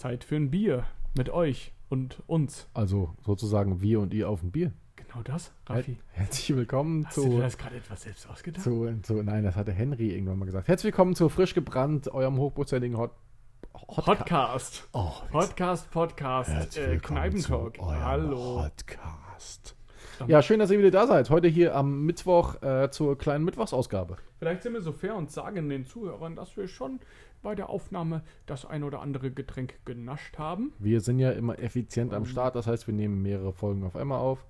Zeit für ein Bier mit euch und uns. Also sozusagen wir und ihr auf dem Bier. Genau das, Raffi. Herzlich willkommen Hast du zu, dir das gerade etwas selbst ausgedacht? zu, zu. Nein, das hatte Henry irgendwann mal gesagt. Herzlich willkommen zu Frisch gebrannt, eurem hochprozentigen Hot. Hot Podcast. Oh, Podcast, Podcast, äh, Kneipentalk. Hallo. Podcast. Ja, schön, dass ihr wieder da seid. Heute hier am Mittwoch äh, zur kleinen Mittwochsausgabe. Vielleicht sind wir so fair und sagen den Zuhörern, dass wir schon bei der Aufnahme das ein oder andere Getränk genascht haben. Wir sind ja immer effizient am Start, das heißt, wir nehmen mehrere Folgen auf einmal auf.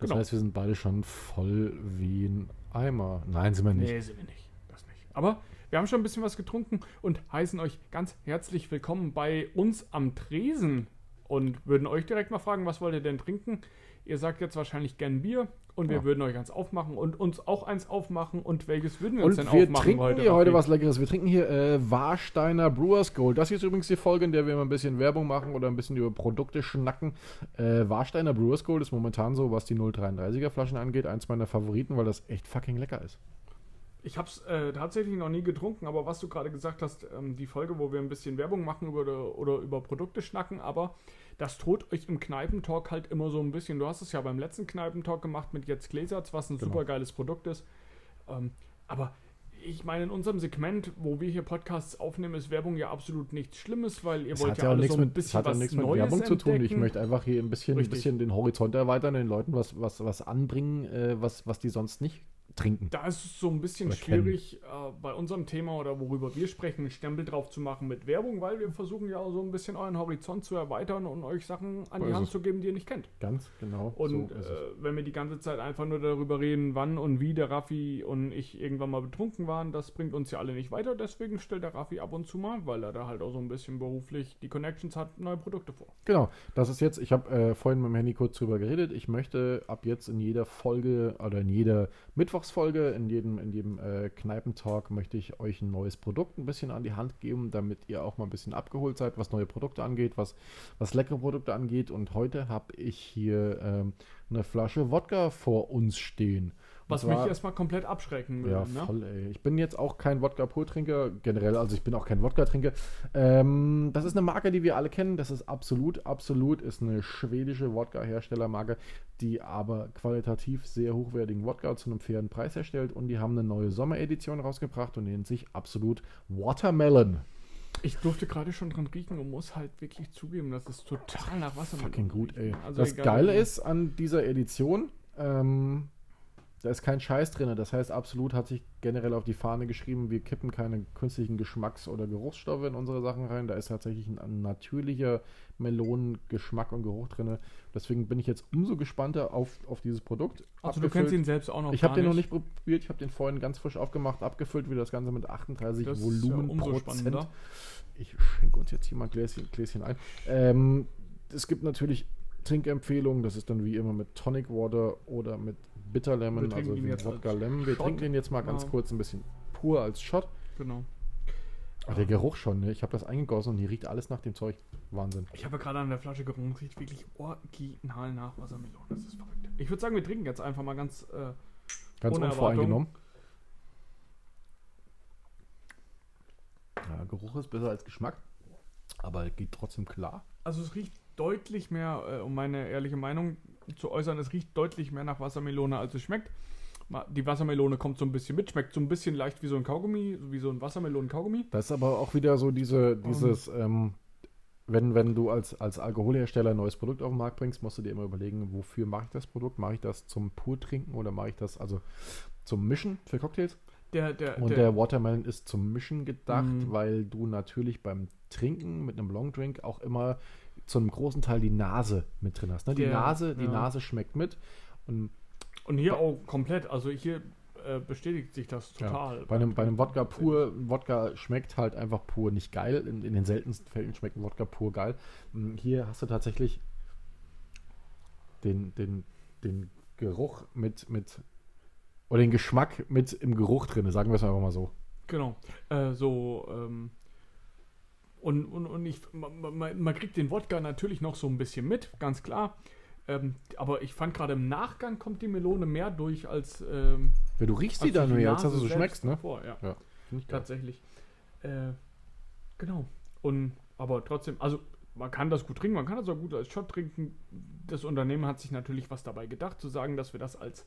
Das Genau. heißt, wir sind beide schon voll wie ein Eimer. Nein, sind wir nicht. Nee, sind wir nicht. Das nicht. Aber wir haben schon ein bisschen was getrunken und heißen euch ganz herzlich willkommen bei uns am Tresen und würden euch direkt mal fragen, was wollt ihr denn trinken? Ihr sagt jetzt wahrscheinlich gern Bier und wir Ja. würden euch eins aufmachen und uns auch eins aufmachen. Und welches würden wir uns Und denn wir aufmachen trinken heute? hier heute was Leckeres. Wir trinken hier äh, Warsteiner Brewers Gold. Das hier ist übrigens die Folge, in der wir mal ein bisschen Werbung machen oder ein bisschen über Produkte schnacken. Äh, Warsteiner Brewers Gold ist momentan so, was die 0,33er Flaschen angeht, eins meiner Favoriten, weil das echt fucking lecker ist. Ich habe es äh, tatsächlich noch nie getrunken, aber was du gerade gesagt hast, ähm, die Folge, wo wir ein bisschen Werbung machen über, oder über Produkte schnacken, aber das tut euch im Kneipentalk halt immer so ein bisschen. Du hast es ja beim letzten Kneipentalk gemacht mit Jetzt Gläserz, was ein Genau. super geiles Produkt ist. Ähm, aber ich meine, in unserem Segment, wo wir hier Podcasts aufnehmen, ist Werbung ja absolut nichts Schlimmes, weil ihr Es wollt ja ja auch alle so ein mit, bisschen hat was nichts mit Neues Werbung zu tun. Ich entdecken. möchte einfach hier ein bisschen, ein bisschen den Horizont erweitern, den Leuten was, was, was anbringen, äh, was, was die sonst nicht trinken. Da ist es so ein bisschen Oder schwierig, äh, bei unserem Thema oder worüber wir sprechen, einen Stempel drauf zu machen mit Werbung, weil wir versuchen ja auch so ein bisschen euren Horizont zu erweitern und euch Sachen an So die Hand zu geben, die ihr nicht kennt. Ganz genau. Und so äh, wenn wir die ganze Zeit einfach nur darüber reden, wann und wie der Raffi und ich irgendwann mal betrunken waren, das bringt uns ja alle nicht weiter. Deswegen stellt der Raffi ab und zu mal, weil er da halt auch so ein bisschen beruflich die Connections hat, neue Produkte vor. Genau, das ist jetzt, ich habe äh, vorhin mit dem Handy kurz drüber geredet. Ich möchte ab jetzt in jeder Folge oder in jeder Mittwochsfolge, in jedem, in jedem äh, Kneipentalk, möchte ich euch ein neues Produkt ein bisschen an die Hand geben, damit ihr auch mal ein bisschen abgeholt seid, was neue Produkte angeht, was, was leckere Produkte angeht. Und heute habe ich hier ähm, eine Flasche Wodka vor uns stehen. Was zwar- mich erstmal komplett abschrecken würde. ja, ne? voll, ey. Ich bin jetzt auch kein Wodka-Pur-Trinker, generell, also ich bin auch kein Wodka-Trinker. Ähm, das ist eine Marke, die wir alle kennen. Das ist absolut, absolut, ist eine schwedische Wodka-Herstellermarke, die aber qualitativ sehr hochwertigen Wodka zu einem fairen Preis herstellt. Und die haben eine neue Sommeredition rausgebracht und nennt sich absolut Watermelon. Ich durfte gerade schon dran riechen und muss halt wirklich zugeben, dass es total nach Wasser Fucking gut, ey. Also das egal, Geile wie- ist an dieser Edition, ähm, da ist kein Scheiß drin. Das heißt, absolut hat sich generell auf die Fahne geschrieben, wir kippen keine künstlichen Geschmacks- oder Geruchsstoffe in unsere Sachen rein. Da ist tatsächlich ein, natürlicher Melonengeschmack und Geruch drin. Deswegen bin ich jetzt umso gespannter auf, auf dieses Produkt. Also du Abgefüllt- kennst ihn selbst auch noch Ich habe den noch nicht probiert. Ich habe den vorhin ganz frisch aufgemacht, abgefüllt, wie das Ganze mit 38 Das ist ja Volumen umso Prozent. spannender. Ich schenke uns jetzt hier mal ein Gläschen, Gläschen ein. Ähm, es gibt natürlich Trinkempfehlungen. Das ist dann wie immer mit Tonic Water oder mit Bitter Lemon, also wie jetzt Wodka Lemon. Wir Shot. trinken den jetzt mal ganz Ja. kurz ein bisschen pur als Shot. Genau. Aber der Geruch schon, ne? Ich habe das eingegossen und hier riecht alles nach dem Zeug. Wahnsinn. Ich habe gerade an der Flasche gerochen, es riecht wirklich original nach Wassermelone. Das ist verrückt. Ich würde sagen, wir trinken jetzt einfach mal ganz. Äh, Ganz Ohne unvoreingenommen. Ja, Geruch ist besser als Geschmack, aber geht trotzdem klar. also es riecht deutlich mehr, äh, um meine ehrliche Meinung zu äußern, es riecht deutlich mehr nach Wassermelone, als es schmeckt. Die Wassermelone kommt so ein bisschen mit, schmeckt so ein bisschen leicht wie so ein Kaugummi, wie so ein Wassermelonen-Kaugummi. Das ist aber auch wieder so diese, dieses, ähm, wenn, wenn du als, als Alkoholhersteller ein neues Produkt auf den Markt bringst, musst du dir immer überlegen, wofür mache ich das Produkt? Mache ich das zum Purtrinken oder mache ich das also zum Mischen für Cocktails? Der, der, Und der, Watermelon ist zum Mischen gedacht, Mhm. weil du natürlich beim Trinken mit einem Longdrink auch immer zu einem großen Teil die Nase mit drin hast. Ne? Die, Der- Nase, die ja. Nase schmeckt mit. Und Und hier auch komplett. Also hier äh, bestätigt sich das total. Ja. Bei einem, bei einem Wodka pur, Wodka schmeckt halt einfach pur nicht geil. In, in den seltensten Fällen schmeckt ein Wodka pur geil. Hm, Hier hast du tatsächlich den, den, den Geruch mit, mit oder den Geschmack mit im Geruch drin, sagen wir es einfach mal so. Genau. Äh, so, ähm, und, und, und ich, man, man, kriegt den Wodka natürlich noch so ein bisschen mit, ganz klar. Ähm, aber ich fand gerade im Nachgang kommt die Melone mehr durch als. Ähm, Ja, du riechst die als dann nur jetzt, dass du so schmeckst, ne? davor, ja. Ja. Finde ich geil. Tatsächlich. Äh, genau. Und aber trotzdem, also man kann das gut trinken, man kann das auch gut als Shot trinken. Das Unternehmen hat sich natürlich was dabei gedacht, zu sagen, dass wir das als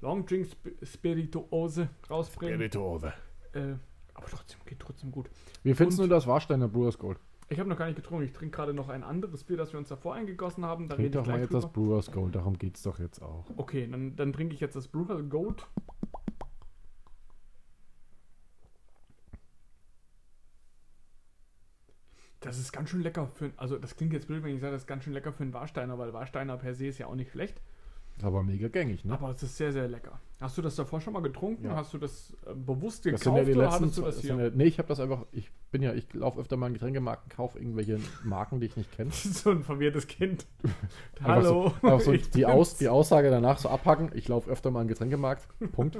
Long Drink Sp Spirituose rausbringen. Äh, aber trotzdem, geht trotzdem gut. Wie findest Und- du das Warsteiner Brewers Gold? Ich habe noch gar nicht getrunken. Ich trinke gerade noch ein anderes Bier, das wir uns davor eingegossen haben. Da Trink rede ich doch mal gleich jetzt das drüber. Brewers Gold, darum geht es doch jetzt auch. Okay, dann, dann trinke ich jetzt das Brewer Goat. Das ist ganz schön lecker für, also das klingt jetzt blöd, wenn ich sage, das ist ganz schön lecker für einen Warsteiner, weil Warsteiner per se ist ja auch nicht schlecht. Aber mega gängig, ne? Aber es ist sehr, sehr lecker. Hast du das davor schon mal getrunken? Ja. Hast du das äh, bewusst Das gekauft sind ja die letzten. du das das hier? ja, nee, ich habe das einfach. Ich bin ja, ich laufe öfter mal in Getränkemarken, kaufe irgendwelche Marken, die ich nicht kenne. so ein verwirrtes Kind. Hallo. So, so ich die. Aus, die Aussage danach so abhacken. Ich laufe öfter mal in Getränkemarkt. Punkt.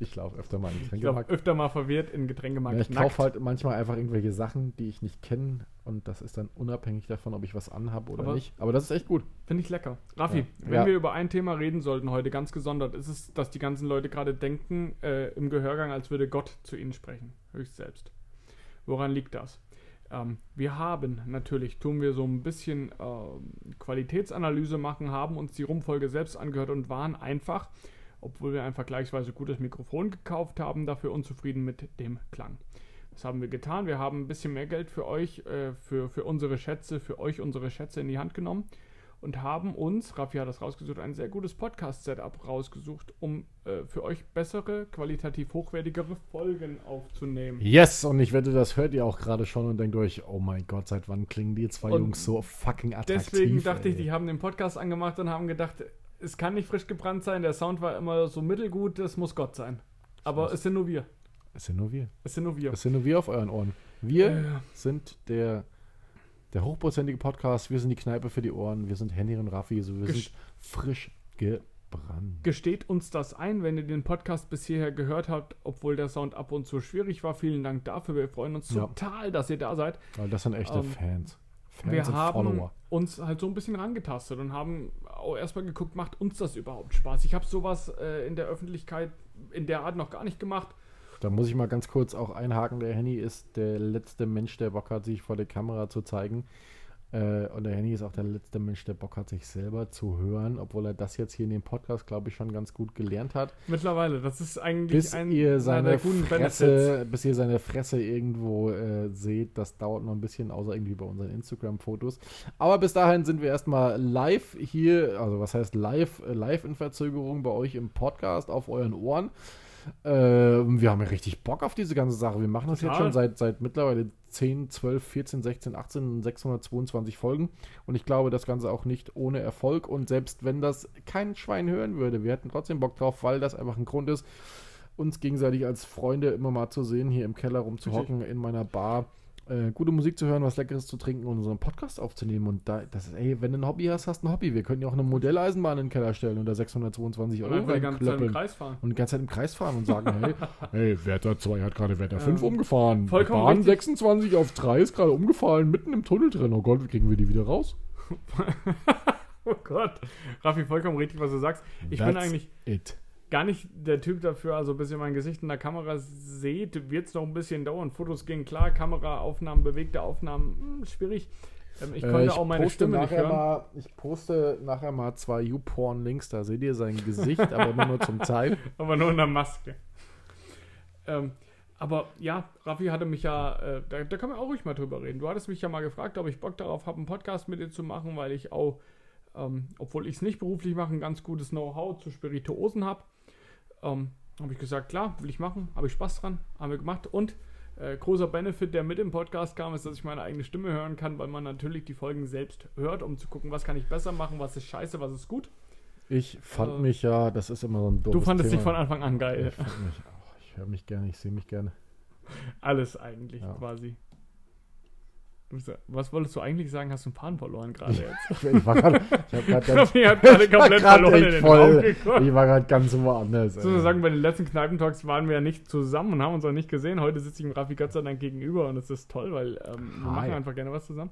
ich laufe öfter mal in den Ich Getränkemarkt. öfter mal verwirrt in Getränkemarkt. Ja, ich kaufe halt manchmal einfach irgendwelche Sachen, die ich nicht kenne. Und das ist dann unabhängig davon, ob ich was anhabe oder Aber- nicht. Aber das ist echt gut. Finde ich lecker. Raffi, wenn wir über ein Thema reden sollten heute ganz gesondert, ist es, dass die ganzen Leute gerade denken äh, im Gehörgang, als würde Gott zu ihnen sprechen. Höchst selbst. Woran liegt das? Ähm, wir haben natürlich, tun wir so ein bisschen ähm, Qualitätsanalyse machen, haben uns die Rumfolge selbst angehört und waren einfach, obwohl wir ein vergleichsweise gutes Mikrofon gekauft haben, dafür unzufrieden mit dem Klang. Das haben wir getan. Wir haben ein bisschen mehr Geld für euch, äh, für, für unsere Schätze, für euch unsere Schätze in die Hand genommen und haben uns, Raffi hat das rausgesucht, ein sehr gutes Podcast-Setup rausgesucht, um äh, für euch bessere, qualitativ hochwertigere Folgen aufzunehmen. Yes! Und ich wette, das hört ihr auch gerade schon und denkt euch, oh mein Gott, seit wann klingen die zwei Und Jungs so fucking attraktiv? Deswegen dachte ich, ey. die haben den Podcast angemacht und haben gedacht, es kann nicht frisch gebrannt sein, der Sound war immer so mittelgut, das muss Gott sein. Aber es sind nur wir. Es sind nur wir. Es sind nur wir. Es sind nur wir auf euren Ohren. Wir Äh, sind der, der hochprozentige Podcast. Wir sind die Kneipe für die Ohren. Wir sind Henry und Raffi. So, wir Gesch- sind frisch gebrannt. Gesteht uns das ein, wenn ihr den Podcast bis hierher gehört habt, obwohl der Sound ab und zu schwierig war. Vielen Dank dafür. Wir freuen uns Ja. total, dass ihr da seid. Weil das sind echte Ähm, Fans. Fans wir haben Follower. uns halt so ein bisschen rangetastet und haben auch erstmal geguckt, macht uns das überhaupt Spaß? Ich habe sowas äh, in der Öffentlichkeit in der Art noch gar nicht gemacht. Da muss ich mal ganz kurz auch einhaken. Der Henny ist der letzte Mensch, der Bock hat, sich vor der Kamera zu zeigen. Äh, und der Henny ist auch der letzte Mensch, der Bock hat, sich selber zu hören, obwohl er das jetzt hier in dem Podcast, glaube ich, schon ganz gut gelernt hat. Mittlerweile, das ist eigentlich Bis ein ihr seine Fresse, bis ihr seine Fresse irgendwo äh, seht, das dauert noch ein bisschen, außer irgendwie bei unseren Instagram-Fotos. Aber bis dahin sind wir erstmal live hier, also was heißt live, äh, live in Verzögerung bei euch im Podcast auf euren Ohren. Äh, wir haben ja richtig Bock auf diese ganze Sache. Wir machen das jetzt Total. schon seit, seit mittlerweile 10, 12, 14, 16, 18, 622 Folgen. Und ich glaube, das Ganze auch nicht ohne Erfolg. Und selbst wenn das kein Schwein hören würde, wir hätten trotzdem Bock drauf, weil das einfach ein Grund ist, uns gegenseitig als Freunde immer mal zu sehen, hier im Keller rumzuhocken, in meiner Bar, äh, gute Musik zu hören, was Leckeres zu trinken und unseren Podcast aufzunehmen. Und da, das ist, ey, wenn du ein Hobby hast, hast du ein Hobby. Wir können ja auch eine Modelleisenbahn in den Keller stellen und da 622 Und Euro einfach die ganze Zeit im reinklöppeln. Kreis fahren. Und die ganze Zeit im Kreis fahren und sagen, hey, hey, Wärter 2 hat gerade Wärter 5 Ähm, umgefahren. vollkommen Bahn richtig. 26 auf 3 ist gerade umgefallen, mitten im Tunnel drin. Oh Gott, wie kriegen wir die wieder raus? Oh Gott. Raffi, vollkommen richtig, was du sagst. Ich bin That's eigentlich It. Gar nicht der Typ dafür, also bis ihr mein Gesicht in der Kamera seht, wird es noch ein bisschen dauern. Fotos gehen klar, Kameraaufnahmen, bewegte Aufnahmen, hm, schwierig. Ähm, ich Äh, konnte ich auch meine poste Stimme nicht nachher hören. Mal, ich poste nachher mal zwei YouPorn-Links, da seht ihr sein Gesicht, aber nur zum Teil. aber nur in der Maske. Ähm, aber ja, Raffi hatte mich ja, äh, da, da können wir auch ruhig mal drüber reden. Du hattest mich ja mal gefragt, ob ich Bock darauf habe, einen Podcast mit dir zu machen, weil ich auch, ähm, obwohl ich es nicht beruflich mache, ein ganz gutes Know-how zu Spirituosen habe. Ähm, habe ich gesagt, klar, will ich machen, habe ich Spaß dran, haben wir gemacht. Und äh, großer Benefit, der mit im Podcast kam, ist, dass ich meine eigene Stimme hören kann, weil man natürlich die Folgen selbst hört, um zu gucken, was kann ich besser machen, was ist scheiße, was ist gut. Ich fand Äh, mich ja, das ist immer so ein Du fandest dich von Anfang an geil. Ich, fand mich, oh, ich höre mich gerne, ich sehe mich gerne. Alles eigentlich Ja. quasi. Was wolltest du eigentlich sagen? Hast du einen Faden verloren gerade jetzt? Ich, ich war gerade, ich ich war komplett verloren in den voll- ich war gerade ganz woanders. So ey. sagen, bei den letzten Kneipentalks waren wir ja nicht zusammen und haben uns auch nicht gesehen. Heute sitze ich dem Raffi Gott sei Dank gegenüber und es ist toll, weil ähm, wir machen einfach gerne was zusammen.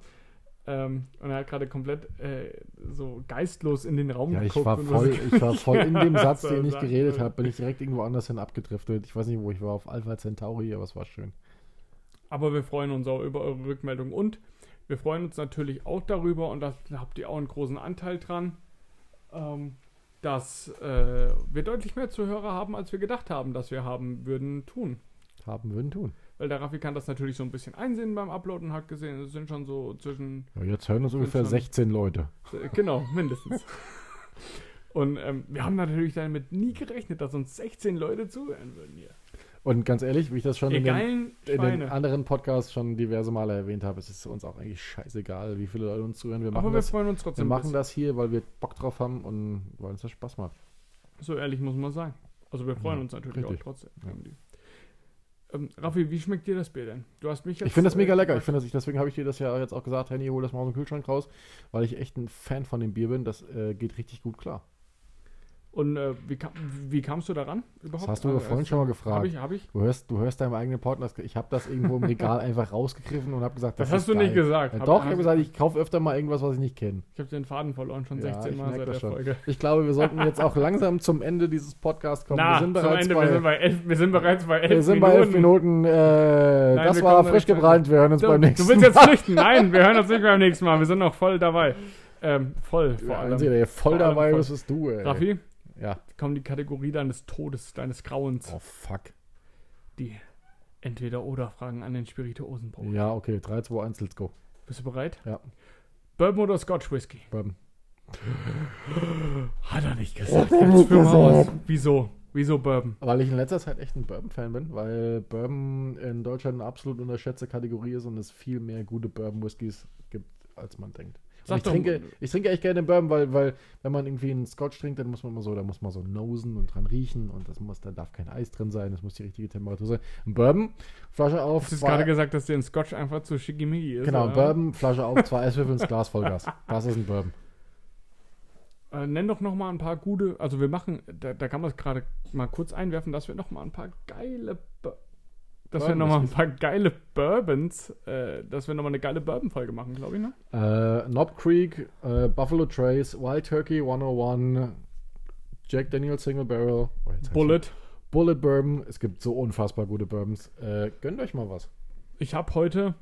Ähm, und er hat gerade komplett äh, so geistlos in den Raum Ja, ich geguckt. war und voll, ich war voll in dem Satz, den ich geredet habe, bin ich direkt irgendwo anders hin abgedriftet. Ich weiß nicht, wo ich war, auf Alpha Centauri, aber es war schön. Aber wir freuen uns auch über eure Rückmeldung und wir freuen uns natürlich auch darüber und da habt ihr auch einen großen Anteil dran, ähm, dass äh, wir deutlich mehr Zuhörer haben, als wir gedacht haben, dass wir haben würden tun. Haben würden tun. Weil der Raffi kann das natürlich so ein bisschen einsehen beim Uploaden und hat gesehen, es sind schon so zwischen Ja, jetzt hören uns ungefähr schon- 16 Leute. Genau, mindestens. Und ähm, wir haben natürlich damit nie gerechnet, dass uns 16 Leute zuhören würden hier. Und ganz ehrlich, wie ich das schon in den, in den anderen Podcasts schon diverse Male erwähnt habe, es ist uns auch eigentlich scheißegal, wie viele Leute uns zuhören. Wir machen, Aber wir das, freuen uns wir trotzdem. ein machen das hier, weil wir Bock drauf haben und weil uns das Spaß macht. So ehrlich muss man sein. Also wir freuen Ja, uns natürlich richtig. auch trotzdem. Ja. Ähm, Raffi, wie schmeckt dir das Bier denn? Du hast mich jetzt. Ich finde das mega äh, lecker. Ich finde das, ich, deswegen habe ich dir das ja jetzt auch gesagt, Henny, hol das mal aus dem Kühlschrank raus, weil ich echt ein Fan von dem Bier bin. Das äh, geht richtig gut klar. Und äh, wie, kam, wie kamst du daran überhaupt? Das hast du Also, ja vorhin schon mal Hab gefragt. ich, hab ich. Du hörst, du hörst deinem eigenen Podcast. Ich habe das irgendwo im Regal einfach rausgegriffen und habe gesagt, Das, das, hast du nicht geil. gesagt. Ja, Hab- doch, ich habe gesagt, ich kaufe öfter mal irgendwas, was ich nicht kenne. Ich habe den Faden verloren, schon Ja, 16 ich Mal seit der schon. Folge. Ich glaube, wir sollten jetzt auch langsam zum Ende dieses Podcasts kommen. Na, wir sind bereits Ende, bei, wir, sind bei elf, wir sind bereits bei elf wir sind Minuten. bei elf Minuten. Äh, Nein, das war frisch nicht gebrannt. Wir hören uns Du, beim nächsten du willst jetzt flüchten? Nein, wir hören uns nicht beim nächsten Mal. Wir sind noch voll dabei. Ähm, voll, vor Ja, allem. Einzige, der voll Vor allem dabei voll. ist, bist du, ey. Raffi, Ja. kommt die Kategorie deines Todes, deines Grauens. Oh, fuck. Die Entweder-Oder-Fragen an den Spirituosenbruch. Ja, okay. 3, 2, 1, let's go. Bist du bereit? Ja. Bourbon oder Scotch Whisky? Bourbon. Hat er nicht gesagt. Jetzt führ mal aus. Wieso? Wieso Bourbon? Weil ich in letzter Zeit echt ein Bourbon-Fan bin, weil Bourbon in Deutschland eine absolut unterschätzte Kategorie ist und es viel mehr gute Bourbon-Whiskys gibt, als man denkt. Sag ich, doch- trinke, ich trinke echt gerne Bourbon, weil, weil wenn man irgendwie einen Scotch trinkt, dann muss man immer so, da muss man so nosen und dran riechen und das muss, da darf kein Eis drin sein, das muss die richtige Temperatur sein. Ein Bourbon, Flasche auf, Du hast gerade gesagt, dass dir ein Scotch einfach zu schickimicki ist. genau, ein oder? Bourbon, Flasche auf, zwei Eiswürfel ins Glas Vollgas. Das ist ein Bourbon. Äh, nenn doch noch mal ein paar gute, also wir machen, da, da kann man es gerade mal kurz einwerfen, dass wir noch mal ein paar geile, Bu- dass wir Bourbon noch mal ein paar geile Bourbons, äh, dass wir noch mal eine geile Bourbon-Folge machen, glaube ich, ne? Äh, Knob Creek, äh, Buffalo Trace, Wild Turkey 101, Jack Daniels Single Barrel, oh, heißt Bullet. Bullet Bourbon. Es gibt so unfassbar gute Bourbons. Äh, gönnt euch mal was. Ich habe heute,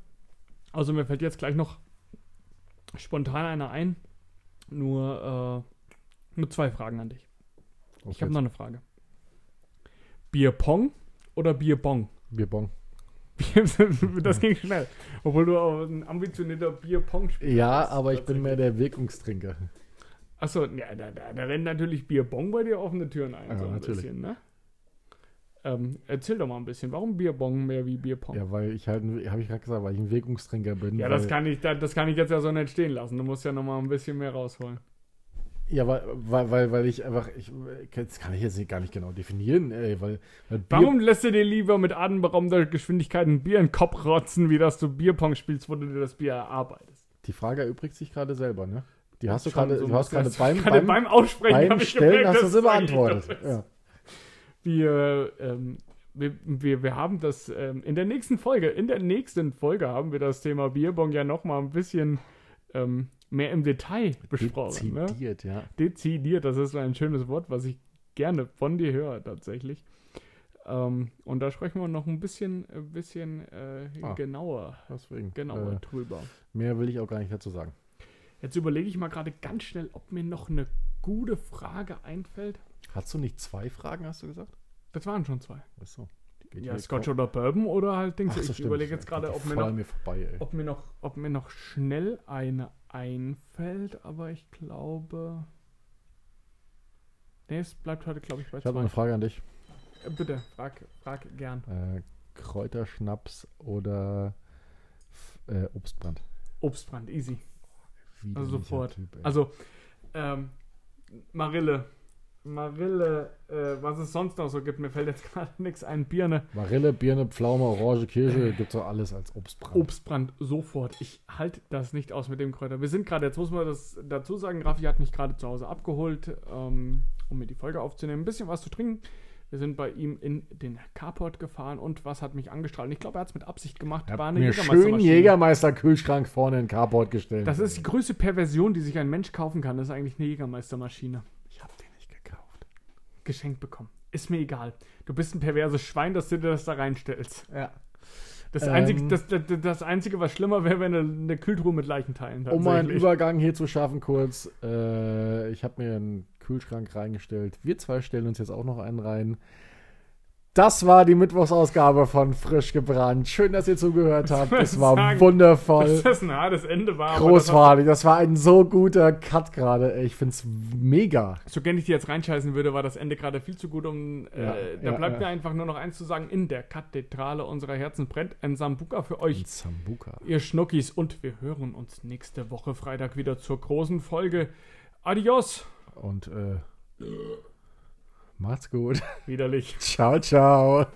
also mir fällt jetzt gleich noch spontan einer ein, nur, äh, nur zwei Fragen an dich. Was Ich habe noch eine Frage. Bierpong oder Bierbong? Bierbong. das ging schnell. Obwohl du auch ein ambitionierter Bierpong-Spieler Ja, aber ich bin mehr der Wirkungstrinker. Achso, ja, da, da, da rennt natürlich Bierbong bei dir offene Türen ein. Ja, so ein natürlich. bisschen, ne? Ähm, erzähl doch mal ein bisschen, warum Bierbong mehr wie Bierpong? Ja, Ja, weil ich halt, habe ich gerade gesagt, weil ich ein Wirkungstrinker bin. weil, das, kann ich, da- das kann ich jetzt ja so nicht stehen lassen. Du musst ja noch mal ein bisschen mehr rausholen. Ja, weil, weil, weil, ich einfach, ich, das kann ich jetzt nicht- gar nicht genau definieren, ey, weil, weil Bier- Warum lässt du dir lieber mit atemberaubender Geschwindigkeit ein Bier in den Kopf rotzen, wie dass du Bierpong spielst, wo du dir das Bier erarbeitest? Die Frage erübrigt sich gerade selber, ne? Die hast du gerade, so du hast gerade beim, beim, beim Aussprechen beim Stellen gemerkt, hast du sie beantwortet. Ja. Wir, ähm, wir, wir, wir haben das ähm, in der nächsten Folge, in der nächsten Folge haben wir das Thema Bierbong ja noch mal ein bisschen ähm, mehr im Detail besprochen. Ne? Dezidiert, ja. Dezidiert, das ist so ein schönes Wort, was ich gerne von dir höre tatsächlich. Ähm, und da sprechen wir noch ein bisschen, ein bisschen äh, Ah. genauer, Deswegen. genauer Äh, drüber. mehr will ich auch gar nicht dazu sagen. Jetzt überlege ich mal gerade ganz schnell, ob mir noch eine gute Frage einfällt. Hast du nicht zwei Fragen, hast du gesagt? Das waren schon zwei. Achso. Geht Ja, hier Scotch oder Bourbon oder halt Dings. Ach so, ich stimmt. überlege jetzt gerade, ob mir, noch, mir vorbei, ob, mir noch, ob mir noch schnell eine einfällt, aber ich glaube. Nee, es bleibt heute, glaube ich, bei Ich habe eine Frage an dich. Äh, Bitte, frag, frag gern. Äh, Kräuterschnaps oder äh, Obstbrand? Obstbrand, easy. Widerlicher Also sofort. Typ. Also, ähm, Marille. Marille, äh, was es sonst noch so gibt. Mir fällt jetzt gerade nichts ein. Birne. Marille, Birne, Pflaume, Orange, Kirsche, gibt doch alles als Obstbrand. Obstbrand sofort. Ich halte das nicht aus mit dem Kräuter. Wir sind gerade, jetzt muss man das dazu sagen, Raffi hat mich gerade zu Hause abgeholt, ähm, um mir die Folge aufzunehmen. Ein bisschen was zu trinken. Wir sind bei ihm in den Carport gefahren und was hat mich angestrahlt? Ich glaube, er hat es mit Absicht gemacht. Ich War hab eine mir schön Jägermeistermaschine. Jägermeister-Kühlschrank vorne in den Carport gestellt. Das ist die größte Perversion, die sich ein Mensch kaufen kann. Das ist eigentlich eine Jägermeistermaschine. ich hab den nicht gekauft. Geschenkt bekommen. Ist mir egal. Du bist ein perverses Schwein, dass du dir das da reinstellst. Ja. Das, Ähm. einzige, das, das, das Einzige, was schlimmer wäre, wäre eine, eine Kühltruhe mit Leichenteilen. Um mal einen. Übergang hier zu schaffen, kurz. Äh, ich habe mir einen Kühlschrank reingestellt. Wir zwei stellen uns jetzt auch noch einen rein. Das war die Mittwochsausgabe von Frisch gebrannt. Schön, dass ihr zugehört habt. Es war sagen? wundervoll. Dass das ein hartes Ende war. Großartig. Das war ein so guter Cut gerade. Ich find's mega. So gern ich die jetzt reinscheißen würde, war das Ende gerade viel zu gut, um. Äh, Ja, da ja, bleibt ja. mir einfach nur noch eins zu sagen: In der Kathedrale unserer Herzen brennt ein Sambuka für euch. Ein Sambuka. ihr Schnuckis. Und wir hören uns nächste Woche Freitag wieder zur großen Folge. Adios. Und äh, macht's gut. Widerlich. Ciao, ciao.